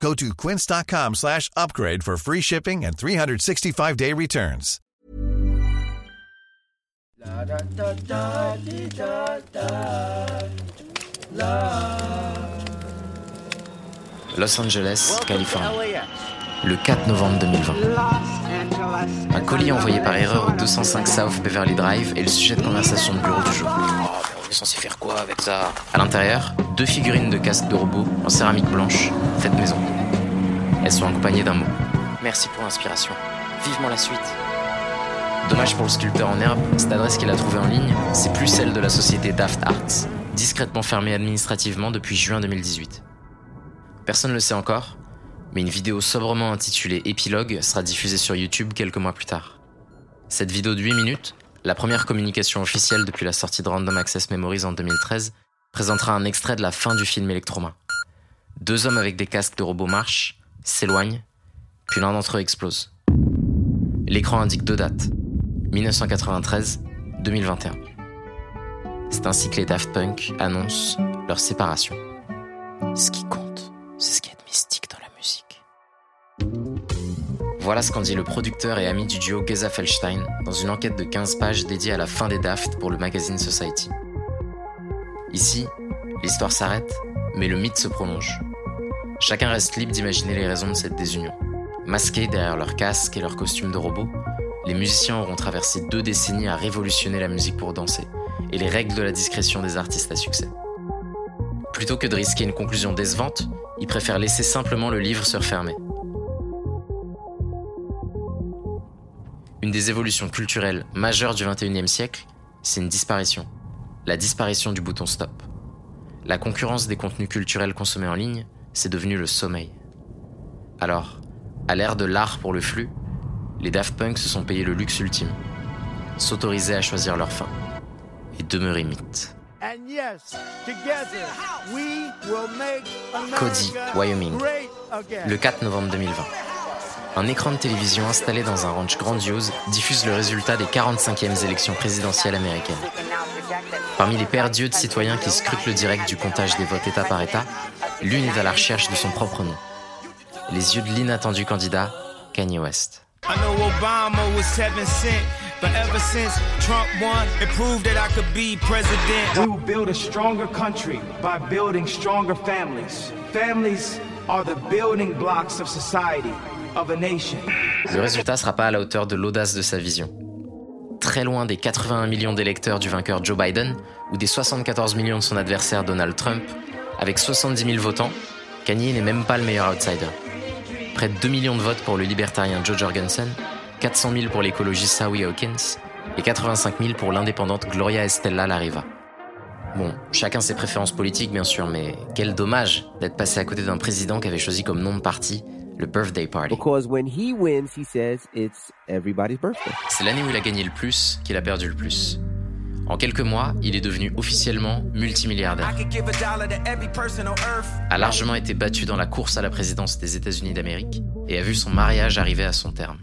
Go to quince.com slash upgrade for free shipping and 365-day returns. Los Angeles, Californie. Le 4 novembre 2020. Un colis envoyé par erreur au 205 South Beverly Drive est le sujet de conversation de bureau du jour. Censé faire quoi avec ça À l'intérieur, deux figurines de casque de robot en céramique blanche, faites maison. Elles sont accompagnées d'un mot. Merci pour l'inspiration. Vivement la suite. Dommage pour le sculpteur en herbe, cette adresse qu'il a trouvée en ligne, c'est plus celle de la société Daft Arts, discrètement fermée administrativement depuis juin 2018. Personne ne le sait encore, mais une vidéo sobrement intitulée Épilogue sera diffusée sur YouTube quelques mois plus tard. Cette vidéo de 8 minutes, la première communication officielle depuis la sortie de Random Access Memories en 2013, présentera un extrait de la fin du film Electroma. Deux hommes avec des casques de robots marchent, s'éloignent, puis l'un d'entre eux explose. L'écran indique deux dates, 1993-2021. C'est ainsi que les Daft Punk annoncent leur séparation. Ce qui compte, c'est ce qui est Voilà ce qu'en dit le producteur et ami du duo Geza Felstein dans une enquête de 15 pages dédiée à la fin des Daft pour le magazine Society. Ici, l'histoire s'arrête, mais le mythe se prolonge. Chacun reste libre d'imaginer les raisons de cette désunion. Masqués derrière leurs casques et leurs costumes de robots, les musiciens auront traversé deux décennies à révolutionner la musique pour danser et les règles de la discrétion des artistes à succès. Plutôt que de risquer une conclusion décevante, ils préfèrent laisser simplement le livre se refermer. Une des évolutions culturelles majeures du XXIe siècle, c'est une disparition. La disparition du bouton stop. La concurrence des contenus culturels consommés en ligne, c'est devenu le sommeil. Alors, à l'ère de l'art pour le flux, les Daft Punk se sont payés le luxe ultime. S'autoriser à choisir leur fin. Et demeurer mythe. Cody, Wyoming. Le 4 novembre 2020. Un écran de télévision installé dans un ranch grandiose diffuse le résultat des 45e élections présidentielles américaines. Parmi les paires d'yeux de citoyens qui scrutent le direct du comptage des votes État par État, l'une est à la recherche de son propre nom. Les yeux de l'inattendu candidat, Kanye West. I know Obama was seven cent, but ever since Trump won, it proved that I could be president. We will build a stronger country by building stronger families. Families are the building blocks of society. Le résultat sera pas à la hauteur de l'audace de sa vision. Très loin des 81 millions d'électeurs du vainqueur Joe Biden ou des 74 millions de son adversaire Donald Trump, avec 70 000 votants, Kanye n'est même pas le meilleur outsider près de 2 millions de votes pour le libertarien Joe Jorgensen, 400 000 pour l'écologiste Howie Hawkins et 85 000 pour l'indépendante Gloria Estella Lariva. Bon, chacun ses préférences politiques bien sûr, mais quel dommage d'être passé à côté d'un président qui avait choisi comme nom de parti le Birthday Party. C'est l'année où il a gagné le plus qu'il a perdu le plus. En quelques mois, il est devenu officiellement multimilliardaire. A largement été battu dans la course à la présidence des États-Unis d'Amérique et a vu son mariage arriver à son terme.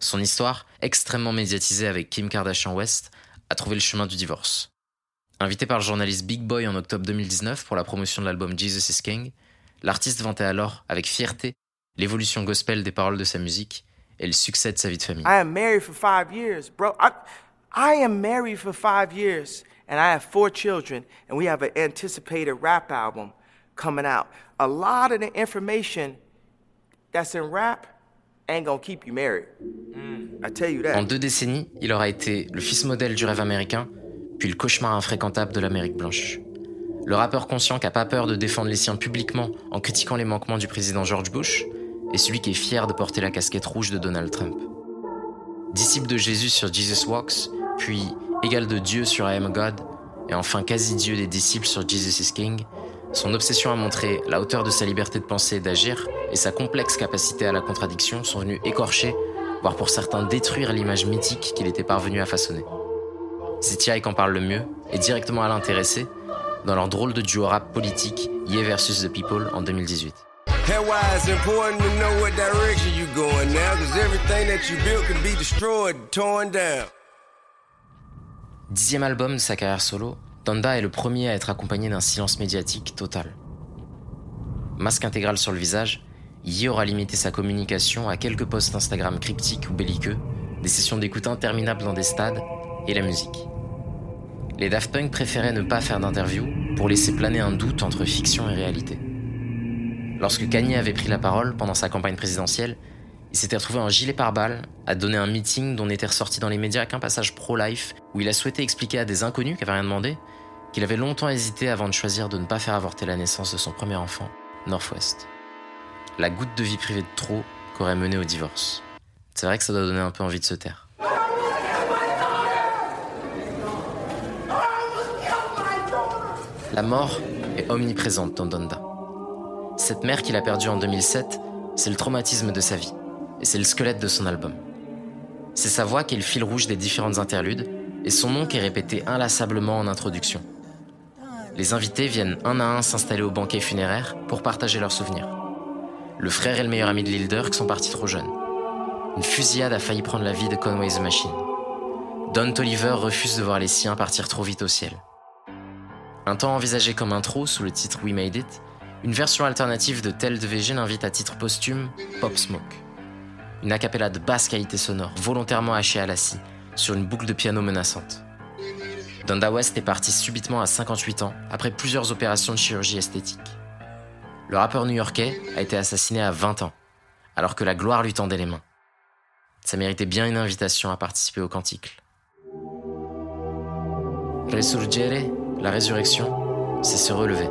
Son histoire, extrêmement médiatisée avec Kim Kardashian West, a trouvé le chemin du divorce. Invité par le journaliste Big Boy en octobre 2019 pour la promotion de l'album Jesus is King, l'artiste vantait alors avec fierté l'évolution gospel des paroles de sa musique et le succès de sa vie de famille. I am married for five years, bro. I, I am married for five years, and I have four children, and we have an anticipated rap album coming out. A lot of the information that's in rap ain't gonna keep you married. Mm, I tell you that. En deux décennies, il aura été le fils modèle du rêve américain, puis le cauchemar infréquentable de l'Amérique blanche. Le rappeur conscient qui n'a pas peur de défendre les siens publiquement en critiquant les manquements du président George Bush, et celui qui est fier de porter la casquette rouge de Donald Trump. Disciple de Jésus sur Jesus Walks, puis égal de Dieu sur I Am God, et enfin quasi-dieu des disciples sur Jesus is King, Son obsession à montrer la hauteur de sa liberté de penser et d'agir et sa complexe capacité à la contradiction sont venus écorcher, voire pour certains détruire l'image mythique qu'il était parvenu à façonner. C'est T.I. qu'en parle le mieux, et directement à l'intéressé, dans leur drôle de duo rap politique Ye versus The People en 2018. Dixième album de sa carrière solo, Donda est le premier à être accompagné d'un silence médiatique total. Masque intégral sur le visage, Yi aura limité sa communication à quelques posts Instagram cryptiques ou belliqueux, des sessions d'écoute interminables dans des stades et la musique. Les Daft Punk préféraient ne pas faire d'interview pour laisser planer un doute entre fiction et réalité. Lorsque Kanye avait pris la parole pendant sa campagne présidentielle, il s'était retrouvé en gilet pare-balles à donner un meeting dont n'était ressorti dans les médias qu'un passage pro-life où il a souhaité expliquer à des inconnus qui n'avaient rien demandé qu'il avait longtemps hésité avant de choisir de ne pas faire avorter la naissance de son premier enfant, Northwest. La goutte de vie privée de trop qu'aurait mené au divorce. C'est vrai que ça doit donner un peu envie de se taire. La mort est omniprésente dans Donda. Cette mère qu'il a perdue en 2007, c'est le traumatisme de sa vie, et c'est le squelette de son album. C'est sa voix qui est le fil rouge des différentes interludes, et son nom qui est répété inlassablement en introduction. Les invités viennent un à un s'installer au banquet funéraire pour partager leurs souvenirs. Le frère et le meilleur ami de Lil Durk sont partis trop jeunes. Une fusillade a failli prendre la vie de Conway the Machine. Don Toliver refuse de voir les siens partir trop vite au ciel. Un temps envisagé comme intro sous le titre We Made It, une version alternative de Tel de VG l'invite à titre posthume Pop Smoke. Une acapella de basse qualité sonore, volontairement hachée à la scie, sur une boucle de piano menaçante. Donda West est parti subitement à 58 ans, après plusieurs opérations de chirurgie esthétique. Le rappeur new-yorkais a été assassiné à 20 ans, alors que la gloire lui tendait les mains. Ça méritait bien une invitation à participer au canticle. Resurgere la résurrection, c'est se relever.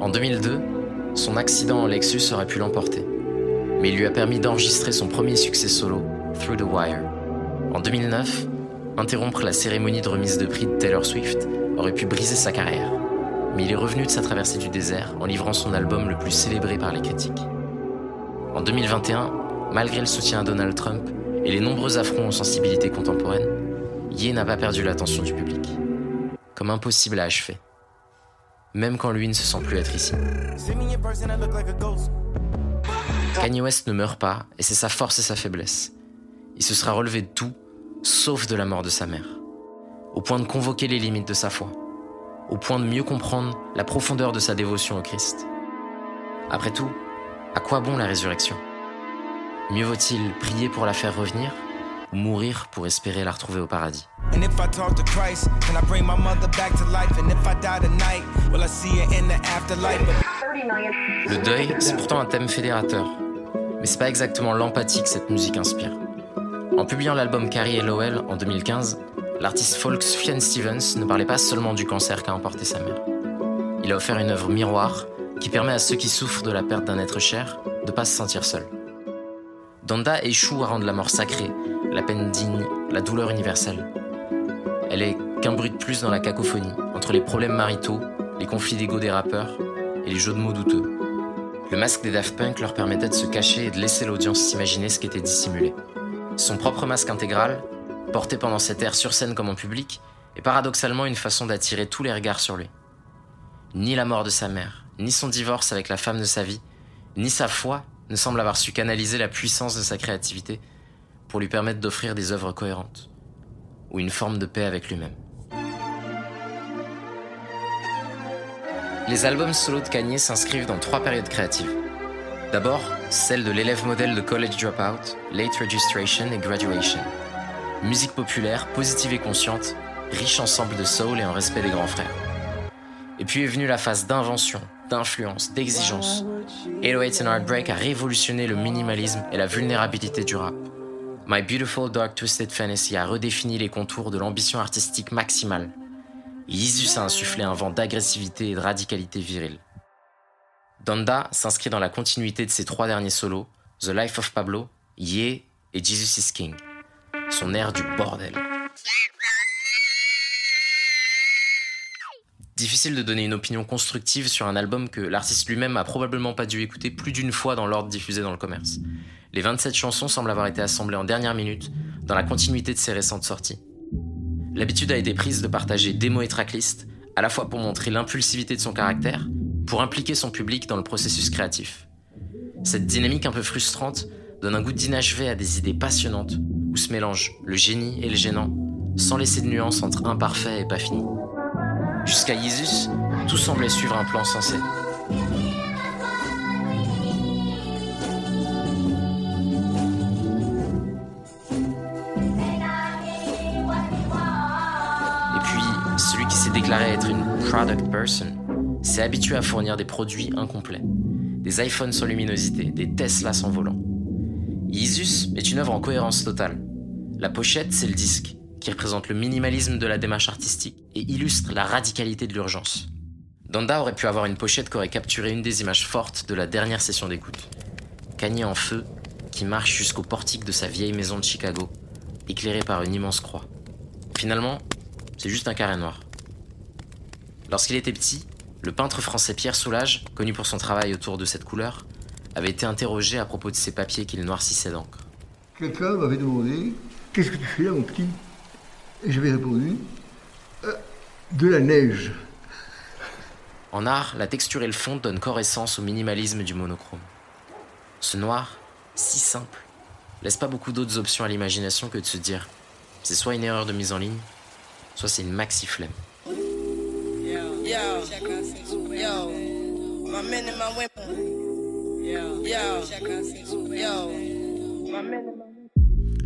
En 2002, son accident en Lexus aurait pu l'emporter, mais il lui a permis d'enregistrer son premier succès solo, Through the Wire. En 2009, interrompre la cérémonie de remise de prix de Taylor Swift aurait pu briser sa carrière, mais il est revenu de sa traversée du désert en livrant son album le plus célébré par les critiques. En 2021, malgré le soutien à Donald Trump et les nombreux affronts aux sensibilités contemporaines, Ye n'a pas perdu l'attention du public comme impossible à achever. Même quand lui ne se sent plus être ici. Kanye West ne meurt pas, et c'est sa force et sa faiblesse. Il se sera relevé de tout, sauf de la mort de sa mère. Au point de convoquer les limites de sa foi. Au point de mieux comprendre la profondeur de sa dévotion au Christ. Après tout, à quoi bon la résurrection? Mieux vaut-il prier pour la faire revenir ou mourir pour espérer la retrouver au paradis? Le deuil, c'est pourtant un thème fédérateur. Mais c'est pas exactement l'empathie que cette musique inspire. En publiant l'album Carrie et Lowell en 2015, l'artiste folk Sufjan Stevens ne parlait pas seulement du cancer qu'a emporté sa mère. Il a offert une œuvre miroir qui permet à ceux qui souffrent de la perte d'un être cher de pas se sentir seuls. Danda échoue à rendre la mort sacrée, la peine digne, la douleur universelle. Elle est qu'un bruit de plus dans la cacophonie, entre les problèmes maritaux, les conflits d'ego des rappeurs et les jeux de mots douteux. Le masque des Daft Punk leur permettait de se cacher et de laisser l'audience s'imaginer ce qui était dissimulé. Son propre masque intégral, porté pendant cette ère sur scène comme en public, est paradoxalement une façon d'attirer tous les regards sur lui. Ni la mort de sa mère, ni son divorce avec la femme de sa vie, ni sa foi ne semblent avoir su canaliser la puissance de sa créativité pour lui permettre d'offrir des œuvres cohérentes ou une forme de paix avec lui-même. Les albums solo de Kanye s'inscrivent dans trois périodes créatives. D'abord, celle de l'élève modèle de College Dropout, Late Registration et Graduation. Musique populaire, positive et consciente, riche ensemble de soul et en respect des grands frères. Et puis est venue la phase d'invention, d'influence, d'exigence. 808 and Heartbreak a révolutionné le minimalisme et la vulnérabilité du rap. My Beautiful Dark Twisted Fantasy a redéfini les contours de l'ambition artistique maximale. Yeezus a insufflé un vent d'agressivité et de radicalité virile. Donda s'inscrit dans la continuité de ses trois derniers solos, The Life of Pablo, Ye et Jesus is King. Son air du bordel. Difficile de donner une opinion constructive sur un album que l'artiste lui-même a probablement pas dû écouter plus d'une fois dans l'ordre diffusé dans le commerce. Les 27 chansons semblent avoir été assemblées en dernière minute, dans la continuité de ses récentes sorties. L'habitude a été prise de partager démo et tracklist, à la fois pour montrer l'impulsivité de son caractère, pour impliquer son public dans le processus créatif. Cette dynamique un peu frustrante donne un goût d'inachevé à des idées passionnantes, où se mélangent le génie et le gênant, sans laisser de nuance entre imparfait et pas fini. Jusqu'à Yeezus, tout semblait suivre un plan sensé. Déclaré être une product person s'est habitué à fournir des produits incomplets. Des iPhones sans luminosité, des Tesla sans volant. Yeezus est une œuvre en cohérence totale. La pochette, c'est le disque qui représente le minimalisme de la démarche artistique et illustre la radicalité de l'urgence. Donda aurait pu avoir une pochette qui aurait capturé une des images fortes de la dernière session d'écoute. Kanye en feu, qui marche jusqu'au portique de sa vieille maison de Chicago, éclairé par une immense croix. Finalement, c'est juste un carré noir. Lorsqu'il était petit, le peintre français Pierre Soulages, connu pour son travail autour de cette couleur, avait été interrogé à propos de ces papiers qu'il noircissait d'encre. Quelqu'un m'avait demandé Qu'est-ce que tu fais là, mon petit? Et j'avais répondu euh, De la neige. En art, la texture et le fond donnent corps et sens au minimalisme du monochrome. Ce noir, si simple, laisse pas beaucoup d'autres options à l'imagination que de se dire c'est soit une erreur de mise en ligne, soit c'est une maxi flemme.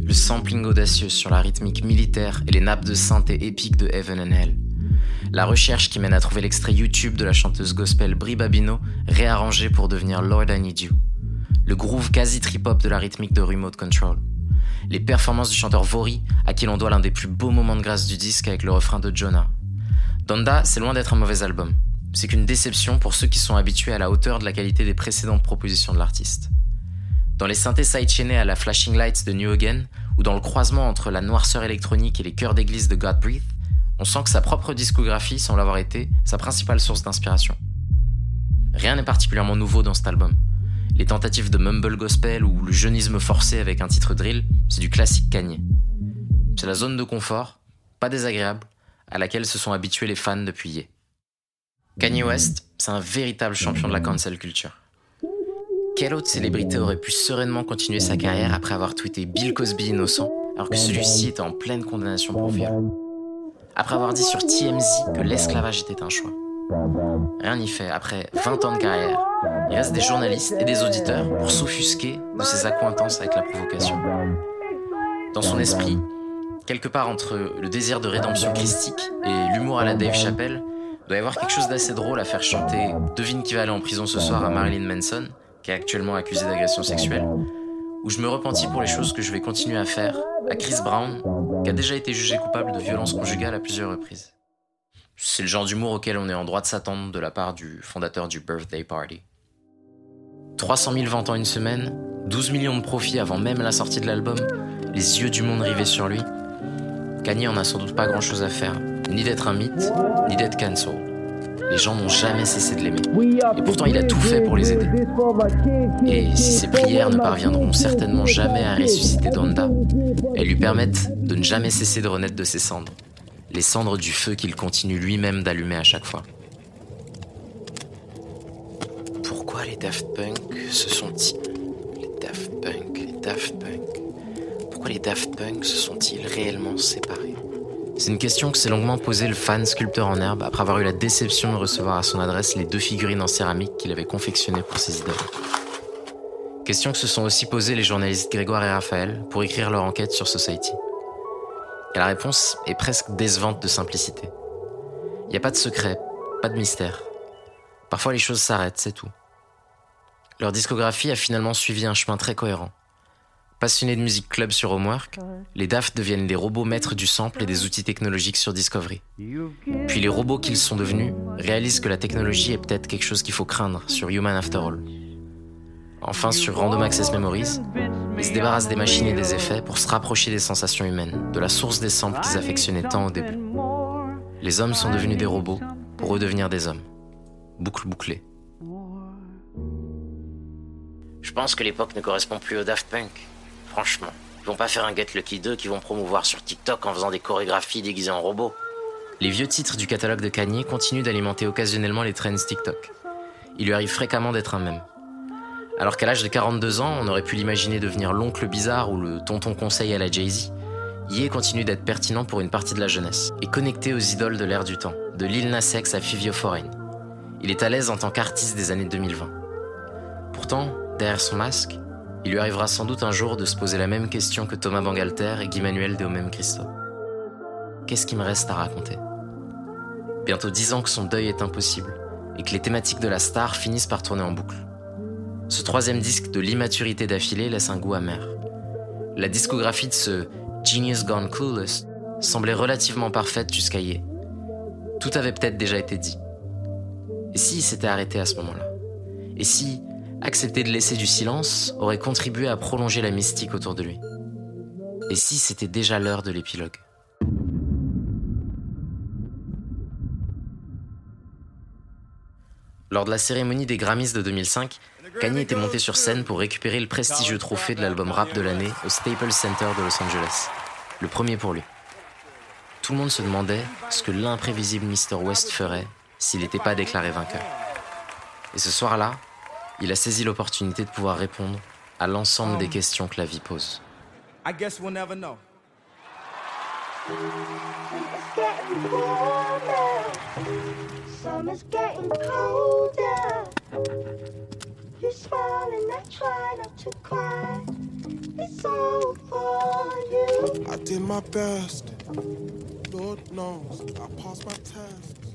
Le sampling audacieux sur la rythmique militaire et les nappes de synthé épiques de Heaven and Hell. La recherche qui mène à trouver l'extrait YouTube de la chanteuse gospel Brie Babino réarrangé pour devenir Lord I Need You. Le groove quasi trip-hop de la rythmique de Remote Control. Les performances du chanteur Vori, à qui l'on doit l'un des plus beaux moments de grâce du disque avec le refrain de Jonah. Donda, c'est loin d'être un mauvais album. C'est qu'une déception pour ceux qui sont habitués à la hauteur de la qualité des précédentes propositions de l'artiste. Dans les synthés sidechainés à la Flashing Lights de New Again, ou dans le croisement entre la noirceur électronique et les chœurs d'église de God Breathe, on sent que sa propre discographie semble avoir été sa principale source d'inspiration. Rien n'est particulièrement nouveau dans cet album. Les tentatives de mumble gospel ou le jeunisme forcé avec un titre drill, c'est du classique Kanye. C'est la zone de confort, pas désagréable, à laquelle se sont habitués les fans depuis hier. Kanye West, c'est un véritable champion de la cancel culture. Quelle autre célébrité aurait pu sereinement continuer sa carrière après avoir tweeté Bill Cosby innocent alors que celui-ci était en pleine condamnation pour viol Après avoir dit sur TMZ que l'esclavage était un choix. Rien n'y fait, après 20 ans de carrière, il reste des journalistes et des auditeurs pour s'offusquer de ses accointances avec la provocation. Dans son esprit, quelque part entre le désir de rédemption christique et l'humour à la Dave Chappelle, doit y avoir quelque chose d'assez drôle à faire chanter Devine qui va aller en prison ce soir à Marilyn Manson qui est actuellement accusé d'agression sexuelle, où je me repentis pour les choses que je vais continuer à faire, à Chris Brown, qui a déjà été jugé coupable de violence conjugale à plusieurs reprises. C'est le genre d'humour auquel on est en droit de s'attendre de la part du fondateur du Birthday Party. 300 000 ventes en une semaine, 12 millions de profits avant même la sortie de l'album, les yeux du monde rivés sur lui. Kanye en a sans doute pas grand chose à faire, ni d'être un mythe, ni d'être cancel. Les gens n'ont jamais cessé de l'aimer. Et pourtant, il a tout fait pour les aider. Et si ses prières ne parviendront certainement jamais à ressusciter Donda, elles lui permettent de ne jamais cesser de renaître de ses cendres. Les cendres du feu qu'il continue lui-même d'allumer à chaque fois. Pourquoi les Daft Punk se sont-ils... Les Daft Punk, les Daft Punk... Les Daft Punk se sont-ils réellement séparés c'est une question que s'est longuement posée le fan sculpteur en herbe après avoir eu la déception de recevoir à son adresse les deux figurines en céramique qu'il avait confectionnées pour ses idoles. Question que se sont aussi posées les journalistes Grégoire et Raphaël pour écrire leur enquête sur Society. Et la réponse est presque décevante de simplicité. Il n'y a pas de secret, pas de mystère. Parfois les choses s'arrêtent, c'est tout. Leur discographie a finalement suivi un chemin très cohérent. Passionnés de musique club sur Homework, les Daft deviennent des robots maîtres du sample et des outils technologiques sur Discovery. Puis les robots qu'ils sont devenus réalisent que la technologie est peut-être quelque chose qu'il faut craindre sur Human After All. Enfin, sur Random Access Memories, ils se débarrassent des machines et des effets pour se rapprocher des sensations humaines, de la source des samples qu'ils affectionnaient tant au début. Les hommes sont devenus des robots, pour redevenir des hommes. Boucle bouclée. Je pense que l'époque ne correspond plus au Daft Punk. Franchement, ils vont pas faire un Get Lucky 2 qui vont promouvoir sur TikTok en faisant des chorégraphies déguisées en robots. Les vieux titres du catalogue de Kanye continuent d'alimenter occasionnellement les trends TikTok. Il lui arrive fréquemment d'être un même. Alors qu'à l'âge de 42 ans, on aurait pu l'imaginer devenir l'oncle bizarre ou le tonton conseil à la Jay-Z, Ye continue d'être pertinent pour une partie de la jeunesse et connecté aux idoles de l'ère du temps, de Lil Nas à Fivio Foreign. Il est à l'aise en tant qu'artiste des années 2020. Pourtant, derrière son masque, il lui arrivera sans doute un jour de se poser la même question que Thomas Bangalter et Guy Manuel de Homem Christo. Qu'est-ce qui me reste à raconter? Bientôt dix ans que son deuil est impossible et que les thématiques de la star finissent par tourner en boucle. Ce troisième disque de l'immaturité d'affilée laisse un goût amer. La discographie de ce Genius Gone Clueless semblait relativement parfaite jusqu'à hier. Tout avait peut-être déjà été dit. Et si s'était arrêté à ce moment-là? Et si accepter de laisser du silence aurait contribué à prolonger la mystique autour de lui Et si c'était déjà l'heure de l'épilogue? Lors de la cérémonie des Grammys de 2005, Kanye était monté sur scène pour récupérer le prestigieux trophée de l'album rap de l'année au Staples Center de Los Angeles. Le premier pour lui. Tout le monde se demandait ce que l'imprévisible Mr. West ferait s'il n'était pas déclaré vainqueur. Et ce soir-là, il a saisi l'opportunité de pouvoir répondre à l'ensemble des questions que la vie pose. I guess we'll never know. Summer's getting colder. You smile and I try not to cry. It's all for you. I did my best. Lord knows I passed my test.